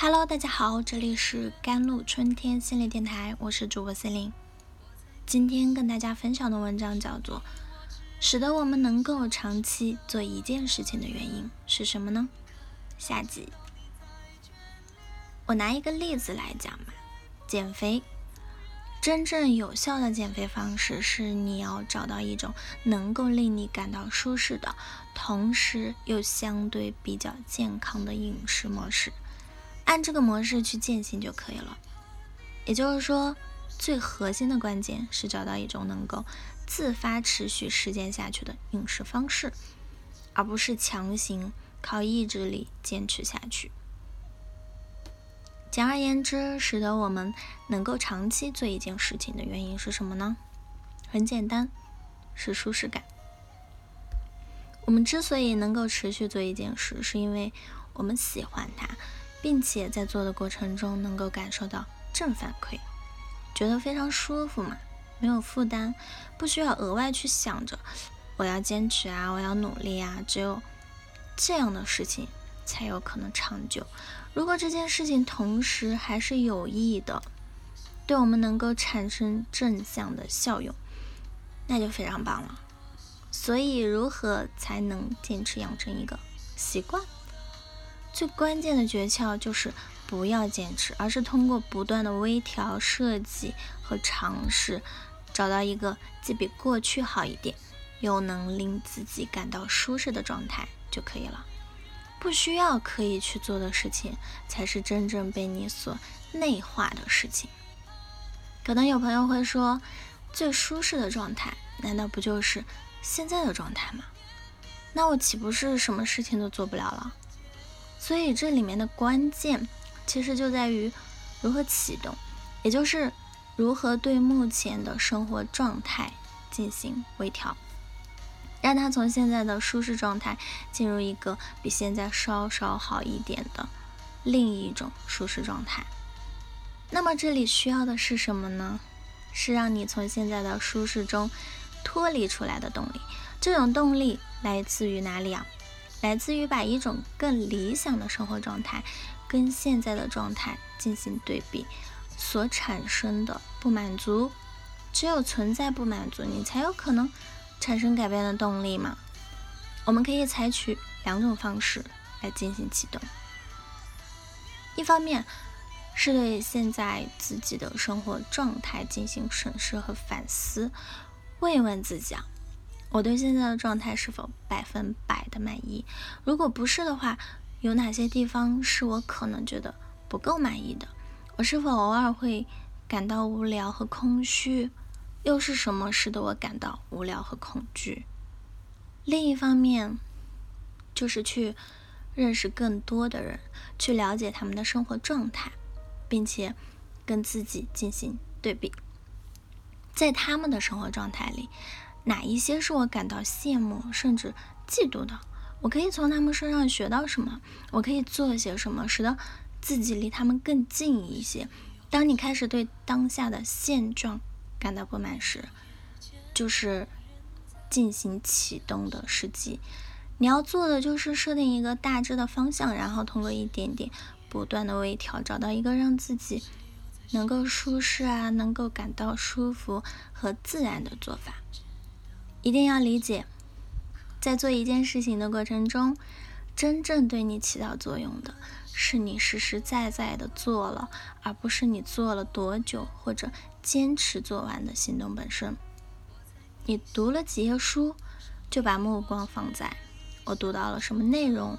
Hello，大家好，这里是甘露春天心理电台，我是主播森林。今天跟大家分享的文章叫做《使得我们能够长期做一件事情的原因是什么呢？》下集。我拿一个例子来讲吧，减肥。真正有效的减肥方式是你要找到一种能够令你感到舒适的，同时又相对比较健康的饮食模式。按这个模式去践行就可以了。也就是说，最核心的关键是找到一种能够自发持续实践下去的饮食方式，而不是强行靠意志力坚持下去。简而言之，使得我们能够长期做一件事情的原因是什么呢？很简单，是舒适感。我们之所以能够持续做一件事，是因为我们喜欢它。并且在做的过程中能够感受到正反馈，觉得非常舒服嘛，没有负担，不需要额外去想着我要坚持啊，我要努力啊，只有这样的事情才有可能长久。如果这件事情同时还是有益的，对我们能够产生正向的效用，那就非常棒了。所以，如何才能坚持养成一个习惯？最关键的诀窍就是不要坚持，而是通过不断的微调、设计和尝试，找到一个既比过去好一点，又能令自己感到舒适的状态就可以了。不需要刻意去做的事情，才是真正被你所内化的事情。可能有朋友会说，最舒适的状态，难道不就是现在的状态吗？那我岂不是什么事情都做不了了？所以这里面的关键，其实就在于如何启动，也就是如何对目前的生活状态进行微调，让它从现在的舒适状态进入一个比现在稍稍好一点的另一种舒适状态。那么这里需要的是什么呢？是让你从现在的舒适中脱离出来的动力。这种动力来自于哪里啊？来自于把一种更理想的生活状态跟现在的状态进行对比所产生的不满足，只有存在不满足，你才有可能产生改变的动力嘛。我们可以采取两种方式来进行启动，一方面是对现在自己的生活状态进行审视和反思，问一问自己啊。我对现在的状态是否百分百的满意？如果不是的话，有哪些地方是我可能觉得不够满意的？我是否偶尔会感到无聊和空虚？又是什么使得我感到无聊和恐惧？另一方面，就是去认识更多的人，去了解他们的生活状态，并且跟自己进行对比，在他们的生活状态里。哪一些是我感到羡慕甚至嫉妒的？我可以从他们身上学到什么？我可以做些什么，使得自己离他们更近一些？当你开始对当下的现状感到不满时，就是进行启动的时机。你要做的就是设定一个大致的方向，然后通过一点点不断的微调，找到一个让自己能够舒适啊，能够感到舒服和自然的做法。一定要理解，在做一件事情的过程中，真正对你起到作用的是你实实在在的做了，而不是你做了多久或者坚持做完的行动本身。你读了几页书，就把目光放在我读到了什么内容，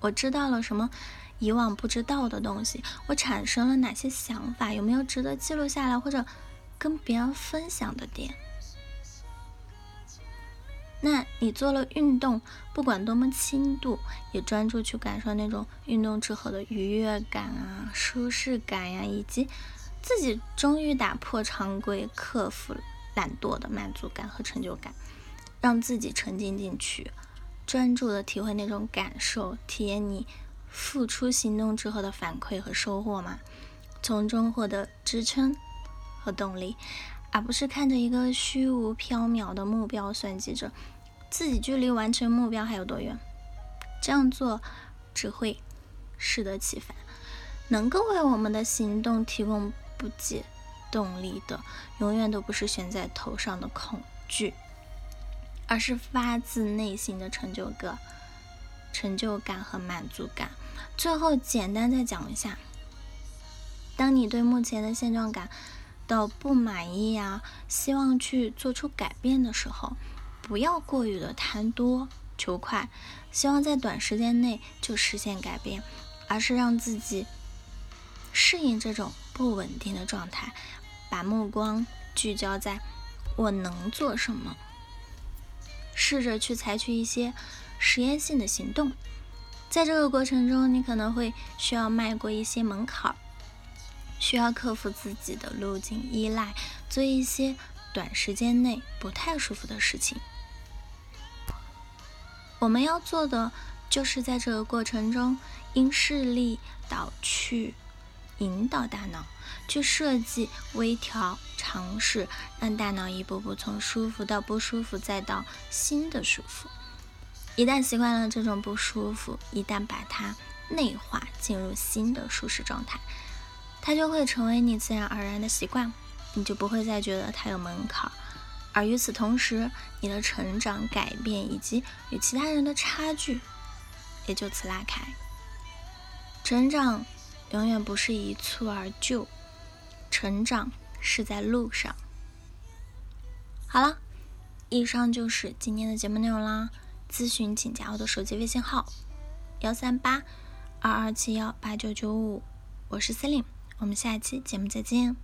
我知道了什么以往不知道的东西，我产生了哪些想法，有没有值得记录下来或者跟别人分享的点。那你做了运动，不管多么轻度，也专注去感受那种运动之后的愉悦感啊、舒适感呀，以及自己终于打破常规、克服懒惰的满足感和成就感，让自己沉浸进去，专注的体会那种感受，体验你付出行动之后的反馈和收获嘛，从中获得支撑和动力，而不是看着一个虚无缥缈的目标，算计着。自己距离完成目标还有多远？这样做只会适得其反。能够为我们的行动提供不解动力的，永远都不是悬在头上的恐惧，而是发自内心的成就感、成就感和满足感。最后，简单再讲一下：当你对目前的现状感到不满意呀，希望去做出改变的时候，不要过于的贪多求快，希望在短时间内就实现改变，而是让自己。适应这种不稳定的状态，把目光聚焦在我能做什么，试着去采取一些实验性的行动。在这个过程中，你可能会需要迈过一些门槛，需要克服自己的路径依赖，做一些短时间内不太舒服的事情。我们要做的就是在这个过程中，因势利导去。引导大脑去设计、微调、尝试，让大脑一步步从舒服到不舒服，再到新的舒服。一旦习惯了这种不舒服，一旦把它内化进入新的舒适状态，它就会成为你自然而然的习惯，你就不会再觉得它有门槛。而与此同时，你的成长、改变以及与其他人的差距也就此拉开。成长。永远不是一蹴而就，成长是在路上。好了，以上就是今天的节目内容啦。咨询请加我的手机微信号：幺三八二二七幺八九九五，我是 Celine，我们下期节目再见。